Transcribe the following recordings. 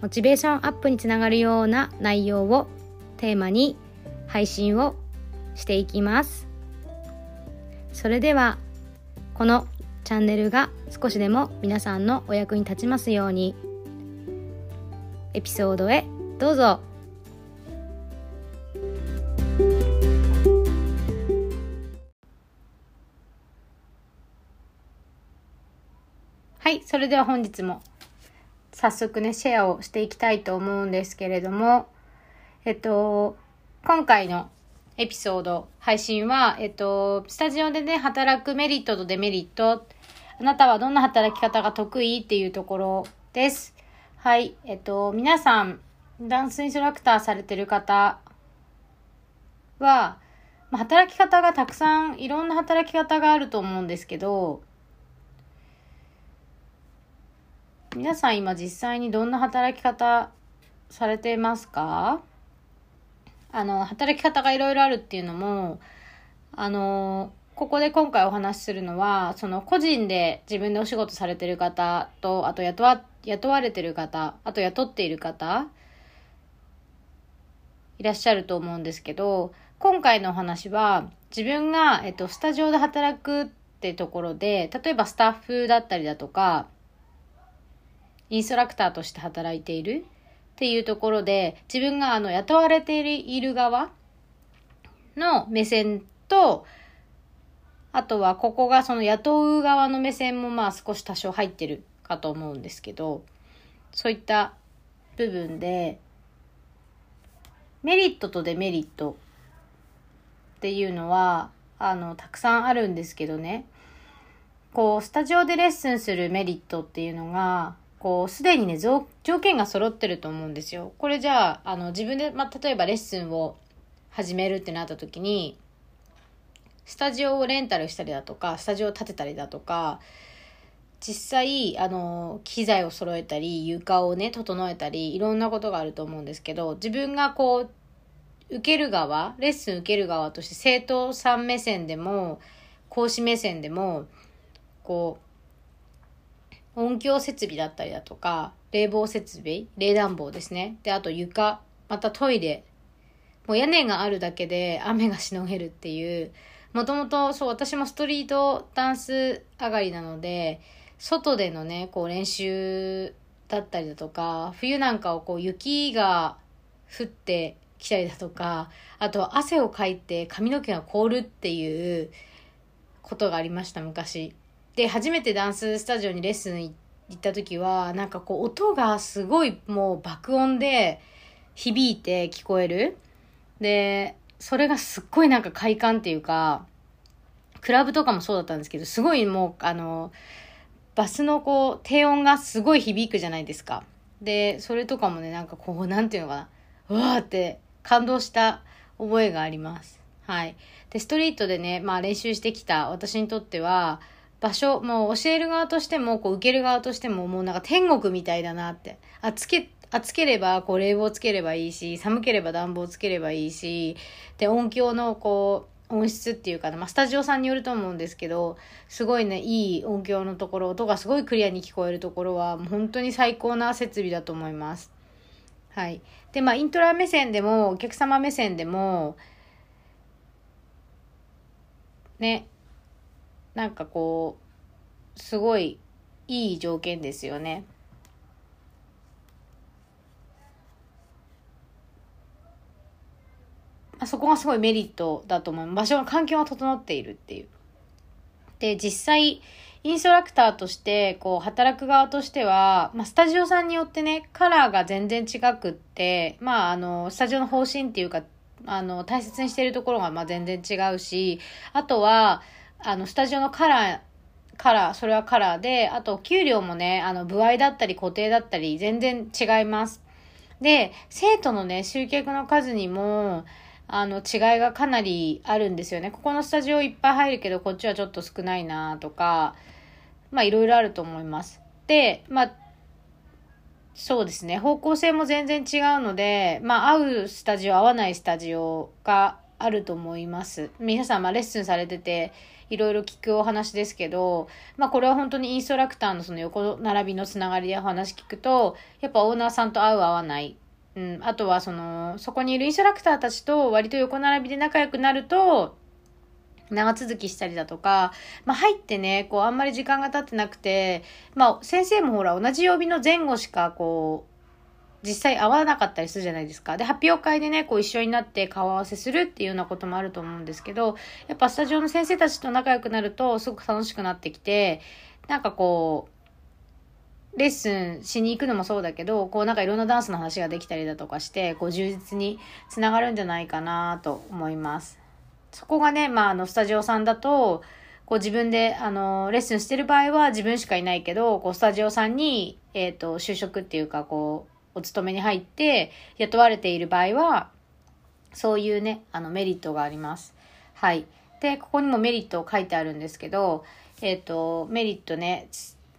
モチベーションアップにつながるような内容をテーマに配信をしていきます。それではこのチャンネルが少しでも皆さんのお役に立ちますようにエピソードへどうぞ。はいそれでは本日も早速ね、シェアをしていきたいと思うんですけれども、えっと、今回のエピソード、配信は、えっと、スタジオでね、働くメリットとデメリット、あなたはどんな働き方が得意っていうところです。はい、えっと、皆さん、ダンスインストラクターされてる方は、働き方がたくさん、いろんな働き方があると思うんですけど、皆さん今実際にどんな働き方されてますか？あの、働き方がいろいろあるっていうのも、あの、ここで今回お話しするのは、その個人で自分でお仕事されてる方と、あと雇わ、雇われてる方、あと雇っている方、いらっしゃると思うんですけど、今回のお話は、自分が、えっと、スタジオで働くってところで、例えばスタッフだったりだとか、インストラクターとして働いている。っていうところで、自分があの雇われている側の目線と、あとはここがその雇う側の目線もまあ少し多少入ってるかと思うんですけど、そういった部分で、メリットとデメリットっていうのは、あの、たくさんあるんですけどね、こう、スタジオでレッスンするメリットっていうのが、こう、すでにね、条件が揃ってると思うんですよ。これじゃあ、あの、自分で、まあ、例えばレッスンを始めるってなった時に、スタジオをレンタルしたりだとか、スタジオを建てたりだとか、実際、あの、機材を揃えたり、床をね、整えたり、いろんなことがあると思うんですけど、自分がこう、受ける側、レッスン受ける側として、生徒さん目線でも、講師目線でも、こう、音響設備だったりだとか、冷房設備、冷暖房ですね。で、あと床、またトイレ。もう屋根があるだけで雨がしのげるっていう、もともとそう、私もストリートダンス上がりなので、外でのね、こう練習だったりだとか、冬なんかをこう雪が降ってきたりだとか、あとは汗をかいて髪の毛が凍るっていうことがありました、昔。で、初めてダンススタジオにレッスン行った時は、なんかこう音がすごいもう爆音で響いて聞こえる。で、それがすっごいなんか快感っていうか、クラブとかもそうだったんですけど、すごいもう、あの、バスのこう、低音がすごい響くじゃないですか。で、それとかもね、なんかこう、なんていうのかな、うわーって感動した覚えがあります。はい。で、ストリートでね、まあ練習してきた私にとっては、場所、もう教える側としても、こう受ける側としても、もうなんか天国みたいだなって。あ、つけ、暑ければ、こう冷房つければいいし、寒ければ暖房つければいいし、で、音響のこう、音質っていうかな、まあ、スタジオさんによると思うんですけど、すごいね、いい音響のところ、音がすごいクリアに聞こえるところは、もう本当に最高な設備だと思います。はい。で、まあ、イントラ目線でも、お客様目線でも、ね、なんかこう、すごいいい条件ですよね。そこがすごいメリットだと思う。場所の環境が整っているっていう。で、実際、インストラクターとして、こう、働く側としては、まあ、スタジオさんによってね、カラーが全然違くって、まあ、あの、スタジオの方針っていうか、あの、大切にしているところが、まあ、全然違うし、あとは、あの、スタジオのカラー、カラー、それはカラーで、あと、給料もね、あの、部合だったり固定だったり、全然違います。で、生徒のね、集客の数にも、あの、違いがかなりあるんですよね。ここのスタジオいっぱい入るけど、こっちはちょっと少ないなとか、まあ、いろいろあると思います。で、まあ、そうですね。方向性も全然違うので、まあ、合うスタジオ、合わないスタジオがあると思います。皆さん、まあ、レッスンされてて、いろいろ聞くお話ですけど、まあ、これは本当にインストラクターのその横並びのつながりでお話聞くと、やっぱオーナーさんと合う合わない。うん、あとはその、そこにいるインストラクターたちと割と横並びで仲良くなると、長続きしたりだとか、まあ、入ってね、こう、あんまり時間が経ってなくて、まあ、先生もほら、同じ曜日の前後しか、こう、実際会わなかったりするじゃないですか。で、発表会でね、こう一緒になって顔合わせするっていうようなこともあると思うんですけど、やっぱスタジオの先生たちと仲良くなると、すごく楽しくなってきて、なんかこう、レッスンしに行くのもそうだけど、こうなんかいろんなダンスの話ができたりだとかして、こう充実につながるんじゃないかなと思います。そこがね、まあ、あの、スタジオさんだと、こう自分で、あの、レッスンしてる場合は自分しかいないけど、こう、スタジオさんに、えっ、ー、と、就職っていうか、こう、お勤めに入って雇われている場合は、そういうね、あの、メリットがあります。はい。で、ここにもメリットを書いてあるんですけど、えっ、ー、と、メリットね、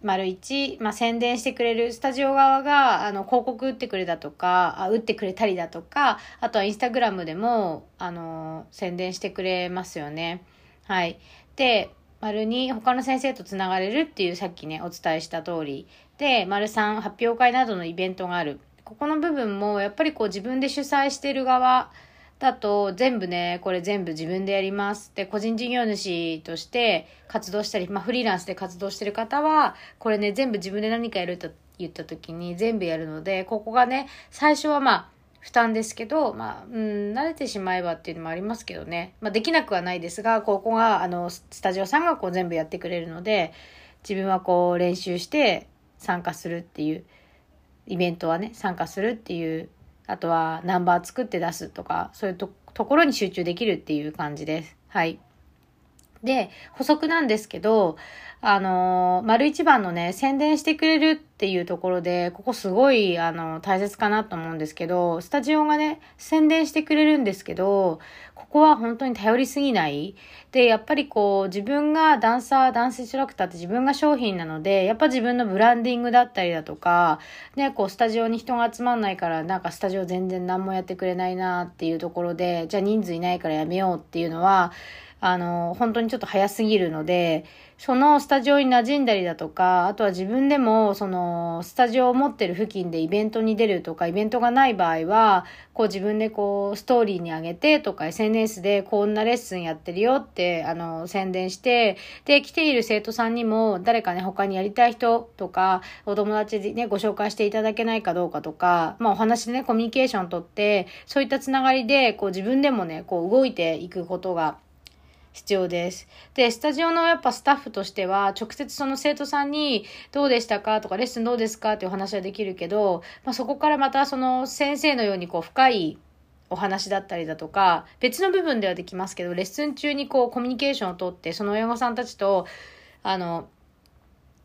丸一、まあ、宣伝してくれる、スタジオ側が、あの、広告打ってくれたとか、あ打ってくれたりだとか、あとはインスタグラムでも、あの、宣伝してくれますよね。はい。で、丸二、他の先生とつながれるっていうさっきね、お伝えした通り。で、丸三、発表会などのイベントがある。ここの部分も、やっぱりこう自分で主催してる側、だと全部ね、これ全部自分でやります。で、個人事業主として活動したり、まあフリーランスで活動してる方は、これね、全部自分で何かやると言った時に全部やるので、ここがね、最初はまあ、負担ですけど、まあ、うん、慣れてしまえばっていうのもありますけどね。まあ、できなくはないですが、ここが、あの、スタジオさんがこう全部やってくれるので、自分はこう練習して参加するっていう、イベントはね、参加するっていうあとはナンバー作って出すとか、そういうところに集中できるっていう感じです。はい。で、補足なんですけど、あの、丸一番のね、宣伝してくれるっていうところで、ここすごい、あの、大切かなと思うんですけど、スタジオがね、宣伝してくれるんですけど、ここは本当に頼りすぎない。で、やっぱりこう、自分がダンサー、ダンスインストラクターって自分が商品なので、やっぱ自分のブランディングだったりだとか、ね、こう、スタジオに人が集まんないから、なんかスタジオ全然何もやってくれないなっていうところで、じゃあ人数いないからやめようっていうのは、あの、本当にちょっと早すぎるので、そのスタジオに馴染んだりだとか、あとは自分でも、その、スタジオを持ってる付近でイベントに出るとか、イベントがない場合は、こう自分でこう、ストーリーに上げてとか、SNS でこんなレッスンやってるよって、あの、宣伝して、で、来ている生徒さんにも、誰かね、他にやりたい人とか、お友達でね、ご紹介していただけないかどうかとか、まあお話でね、コミュニケーションとって、そういったつながりで、こう自分でもね、こう動いていくことが、必要です。で、スタジオのやっぱスタッフとしては、直接その生徒さんにどうでしたかとか、レッスンどうですかっていう話はできるけど、まあ、そこからまたその先生のようにこう深いお話だったりだとか、別の部分ではできますけど、レッスン中にこうコミュニケーションをとって、その親御さんたちと、あの、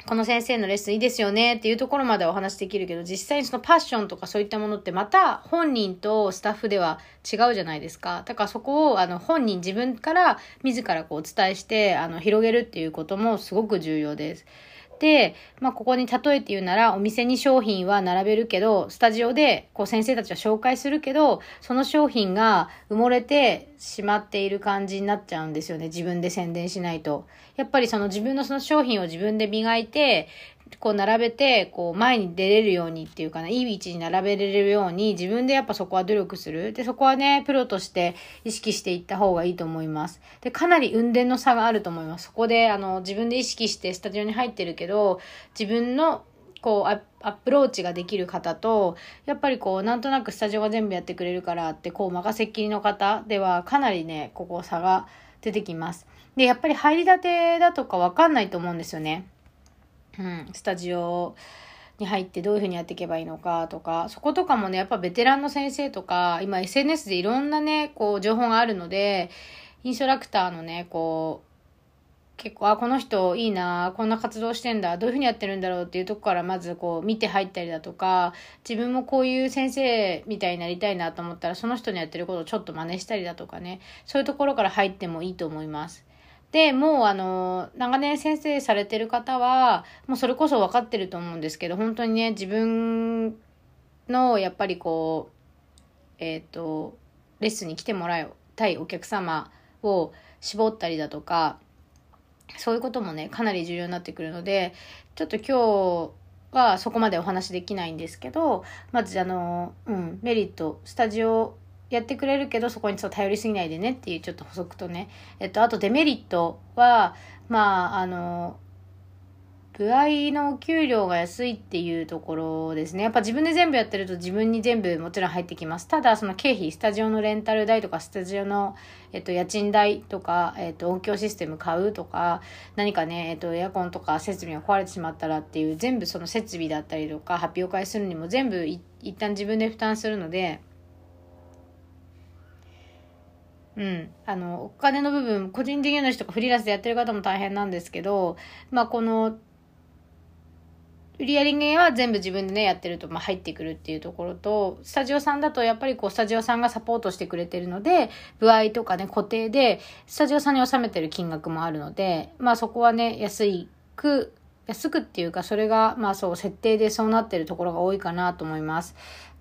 この先生のレッスンいいですよねっていうところまではお話できるけど、実際にそのパッションとかそういったものってまた本人とスタッフでは違うじゃないですか。だからそこをあの本人自分から自らこうお伝えしてあの広げるっていうこともすごく重要です。で、まあ、ここに例えて言うなら、お店に商品は並べるけど、スタジオで、こう、先生たちは紹介するけど、その商品が埋もれてしまっている感じになっちゃうんですよね。自分で宣伝しないと。やっぱりその自分のその商品を自分で磨いて、こう並べて、こう前に出れるようにっていうかな、いい位置に並べれるように自分でやっぱそこは努力する。で、そこはね、プロとして意識していった方がいいと思います。で、かなり運転の差があると思います。そこで、あの、自分で意識してスタジオに入ってるけど、自分のこうアプローチができる方と、やっぱりこう、なんとなくスタジオが全部やってくれるからって、こう、任せっきりの方ではかなりね、ここ差が出てきます。で、やっぱり入りたてだとかわかんないと思うんですよね。うん、スタジオに入ってどういうふうにやっていけばいいのかとか、そことかもね、やっぱベテランの先生とか、今 SNS でいろんなね、こう情報があるので、インストラクターのね、こう結構、あ、この人いいな、こんな活動してんだ、どういうふうにやってるんだろうっていうとこからまずこう見て入ったりだとか、自分もこういう先生みたいになりたいなと思ったら、その人のやってることをちょっと真似したりだとかね、そういうところから入ってもいいと思います。で、もうあの、長年先生されてる方は、もうそれこそ分かってると思うんですけど、本当にね、自分のやっぱりこう、えっ、ー、と、レッスンに来てもらいたいお客様を絞ったりだとか、そういうこともね、かなり重要になってくるので、ちょっと今日はそこまでお話できないんですけど、まずあの、うん、メリット、スタジオやってくれるけど、そこにそう頼りすぎないでねっていうちょっと補足とね、えっと、あとデメリットは、まあ、あの、部合の給料が安いっていうところですね。やっぱ自分で全部やってると自分に全部もちろん入ってきます。ただ、その経費、スタジオのレンタル代とか、スタジオの、えっと、家賃代とか、えっと、音響システム買うとか、何かね、えっと、エアコンとか設備が壊れてしまったらっていう、全部その設備だったりとか、発表会するにも全部一旦自分で負担するので、うん。あの、お金の部分、個人事業主とかフリーランスでやってる方も大変なんですけど、まあ、この、売り上げは全部自分でね、やってると、まあ、入ってくるっていうところと、スタジオさんだとやっぱりこう、スタジオさんがサポートしてくれてるので、部合とかね、固定で、スタジオさんに納めてる金額もあるので、まあそこはね、安いく、安くっていうか、それが、まあそう、設定でそうなってるところが多いかなと思います。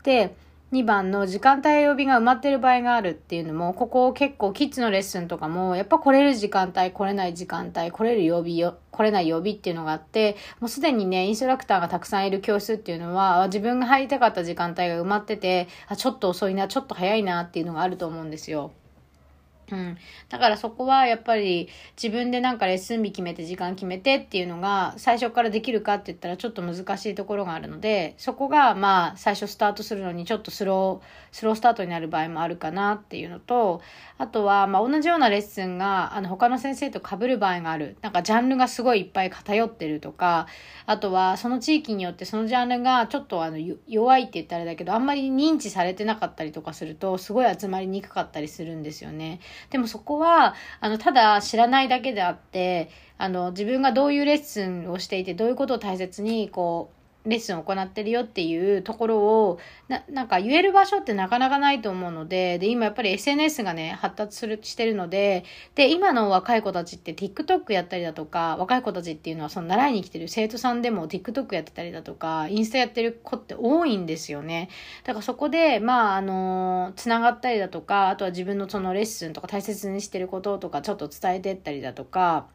で、2番の時間帯曜日が埋まってる場合があるっていうのも、ここ結構キッズのレッスンとかも、やっぱ来れる時間帯、来れない時間帯、来れる曜日よ、来れない曜日っていうのがあって、もうすでにね、インストラクターがたくさんいる教室っていうのは、自分が入りたかった時間帯が埋まってて、あ、ちょっと遅いな、ちょっと早いなっていうのがあると思うんですよ。うん。だからそこはやっぱり自分でなんかレッスン日決めて時間決めてっていうのが最初からできるかって言ったらちょっと難しいところがあるので、そこがまあ最初スタートするのにちょっとスロー、スロースタートになる場合もあるかなっていうのと、あとはまあ同じようなレッスンがあの他の先生と被る場合がある。なんかジャンルがすごいいっぱい偏ってるとか、あとはその地域によってそのジャンルがちょっとあの弱いって言ったらあれだけど、あんまり認知されてなかったりとかするとすごい集まりにくかったりするんですよね。でもそこは、あの、ただ知らないだけであって、あの、自分がどういうレッスンをしていて、どういうことを大切に、こう、レッスンを行ってるよっていうところを、な、なんか言える場所ってなかなかないと思うので、で、今やっぱり SNS がね、発達する、してるので、で、今の若い子たちって TikTok やったりだとか、若い子たちっていうのはその習いに来てる生徒さんでも TikTok やってたりだとか、インスタやってる子って多いんですよね。だからそこで、まあ、あの、つながったりだとか、あとは自分のそのレッスンとか大切にしてることとかちょっと伝えてったりだとか、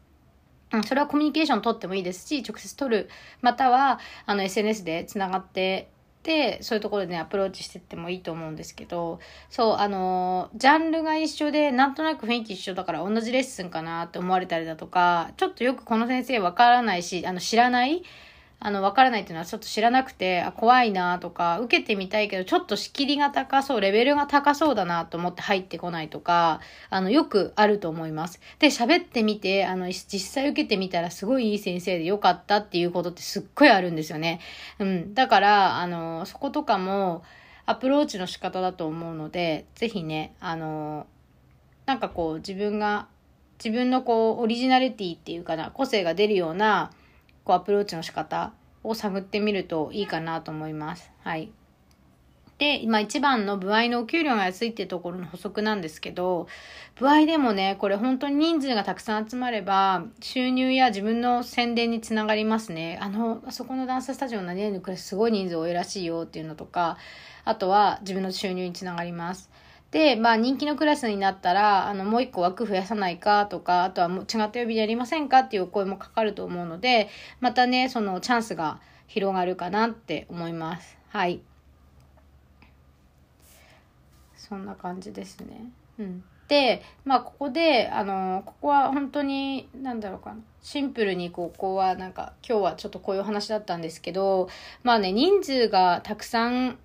うん、それはコミュニケーション取ってもいいですし、直接取る。または、あの、SNS でつながってで、そういうところでね、アプローチしてってもいいと思うんですけど、そう、あの、ジャンルが一緒で、なんとなく雰囲気一緒だから同じレッスンかなって思われたりだとか、ちょっとよくこの先生わからないし、あの、知らないあの、わからないっていうのはちょっと知らなくて、あ、怖いなとか、受けてみたいけど、ちょっと仕切りが高そう、レベルが高そうだなと思って入ってこないとか、あの、よくあると思います。で、喋ってみて、あの、実際受けてみたらすごいいい先生でよかったっていうことってすっごいあるんですよね。うん。だから、あの、そことかも、アプローチの仕方だと思うので、ぜひね、あの、なんかこう、自分が、自分のこう、オリジナリティっていうかな、個性が出るような、こうアプローチの仕方を探ってみるといいかなと思います。はい。で、今一番の部合のお給料が安いっていうところの補足なんですけど、部合でもね、これ本当に人数がたくさん集まれば、収入や自分の宣伝につながりますね。あの、あそこのダンススタジオの何々のクラスすごい人数多いらしいよっていうのとか、あとは自分の収入につながります。で、まあ人気のクラスになったら、あの、もう一個枠増やさないかとか、あとはもう違った曜日でやりませんかっていうお声もかかると思うので、またね、そのチャンスが広がるかなって思います。はい。そんな感じですね。うん。で、まあここで、あの、ここは本当に、なんだろうかな。シンプルにここはなんか、今日はちょっとこういう話だったんですけど、まあね、人数がたくさん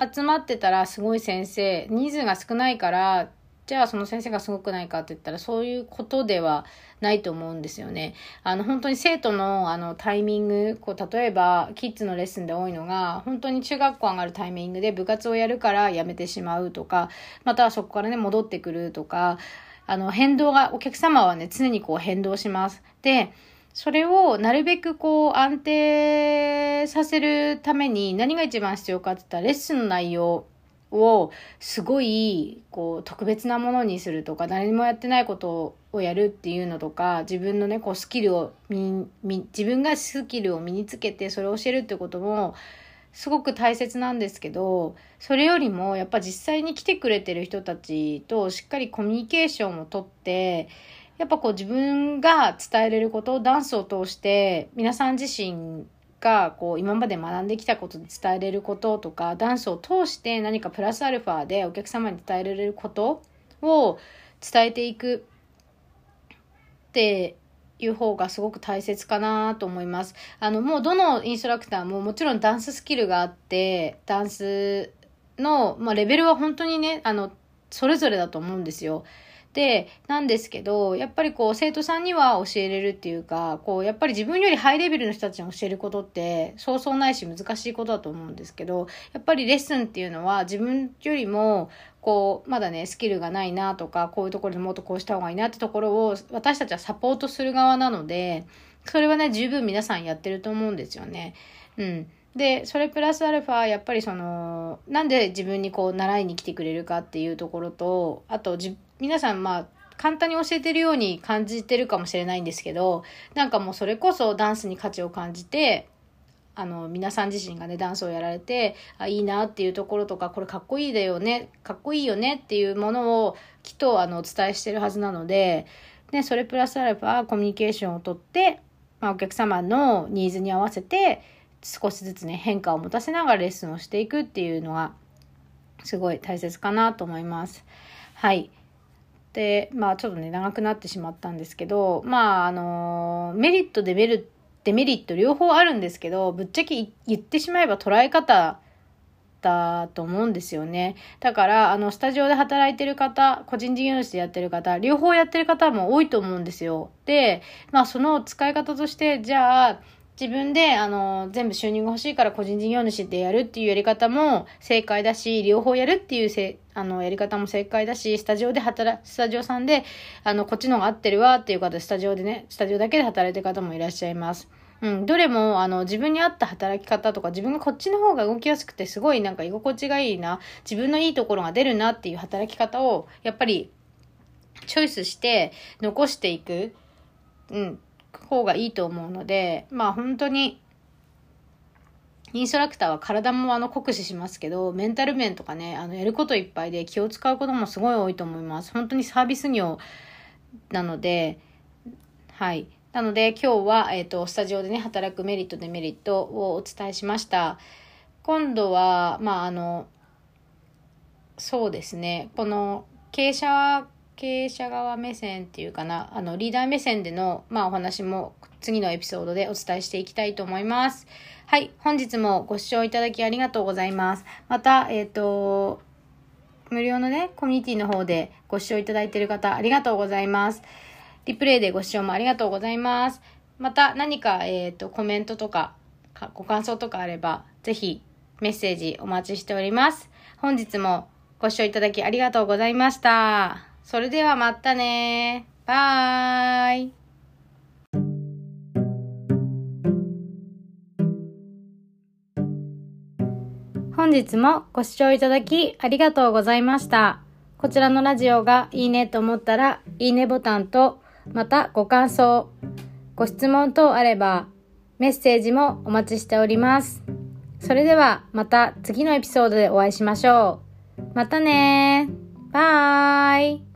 集まってたらすごい先生、人数が少ないから、じゃあその先生がすごくないかって言ったらそういうことではないと思うんですよね。あの本当に生徒のあのタイミング、こう例えばキッズのレッスンで多いのが本当に中学校上がるタイミングで部活をやるから辞めてしまうとか、またはそこからね戻ってくるとか、あの、変動が、お客様はね、常にこう変動します。で、それをなるべくこう安定させるために何が一番必要かって言ったらレッスンの内容をすごいこう特別なものにするとか誰にもやってないことをやるっていうのとか自分のねこうスキルを自分がスキルを身につけてそれを教えるってこともすごく大切なんですけどそれよりもやっぱ実際に来てくれてる人たちとしっかりコミュニケーションをとってやっぱこう自分が伝えれることをダンスを通して皆さん自身がこう今まで学んできたことで伝えれることとかダンスを通して何かプラスアルファでお客様に伝えられることを伝えていくっていう方がすごく大切かなと思います。あの、もうどのインストラクターももちろんダンススキルがあって、ダンスの、まあ、レベルは本当にね、あの、それぞれだと思うんですよ。で、なんですけど、やっぱりこう、生徒さんには教えれるっていうか、こう、やっぱり自分よりハイレベルの人たちに教えることって、そうそうないし難しいことだと思うんですけど、やっぱりレッスンっていうのは自分よりも、こう、まだね、スキルがないなとか、こういうところでもっとこうした方がいいなってところを、私たちはサポートする側なので、それはね、十分皆さんやってると思うんですよね。うん。で、それプラスアルファ、やっぱりその、なんで自分にこう習いに来てくれるかっていうところと、あとじ、皆さんまあ、簡単に教えてるように感じてるかもしれないんですけど、なんかもうそれこそダンスに価値を感じて、あの、皆さん自身がね、ダンスをやられて、あ、いいなっていうところとか、これかっこいいだよね、かっこいいよねっていうものをきっとあの、お伝えしてるはずなので、で、それプラスアルファコミュニケーションをとって、まあ、お客様のニーズに合わせて、少しずつね、変化を持たせながらレッスンをしていくっていうのが、すごい大切かなと思います。はい。で、まあちょっとね、長くなってしまったんですけど、まああの、メリット、デメリデメリット両方あるんですけど、ぶっちゃけ言ってしまえば捉え方だと思うんですよね。だから、あの、スタジオで働いてる方、個人事業主でやってる方、両方やってる方も多いと思うんですよ。で、まあその使い方として、じゃあ、自分で、あの、全部収入が欲しいから個人事業主でやるっていうやり方も正解だし、両方やるっていうせ、あの、やり方も正解だし、スタジオで働、スタジオさんで、あの、こっちの方が合ってるわっていう方、スタジオでね、スタジオだけで働いてる方もいらっしゃいます。うん、どれも、あの、自分に合った働き方とか、自分がこっちの方が動きやすくて、すごいなんか居心地がいいな、自分のいいところが出るなっていう働き方を、やっぱり、チョイスして、残していく。うん。方がいいと思うので、まあ本当に、インストラクターは体もあの酷使しますけど、メンタル面とかね、あのやることいっぱいで気を使うこともすごい多いと思います。本当にサービス業なので、はい。なので今日は、えっ、ー、と、スタジオでね、働くメリット、デメリットをお伝えしました。今度は、まああの、そうですね、この経営者経営者側目線っていうかな、あの、リーダー目線での、まあ、お話も次のエピソードでお伝えしていきたいと思います。はい、本日もご視聴いただきありがとうございます。また、えっ、ー、と、無料のね、コミュニティの方でご視聴いただいている方、ありがとうございます。リプレイでご視聴もありがとうございます。また何か、えっ、ー、と、コメントとか、ご感想とかあれば、ぜひメッセージお待ちしております。本日もご視聴いただきありがとうございました。それではまたねバーイ本日もご視聴いただきありがとうございました。こちらのラジオがいいねと思ったら、いいねボタンと、またご感想、ご質問等あれば、メッセージもお待ちしております。それではまた次のエピソードでお会いしましょう。またねバイ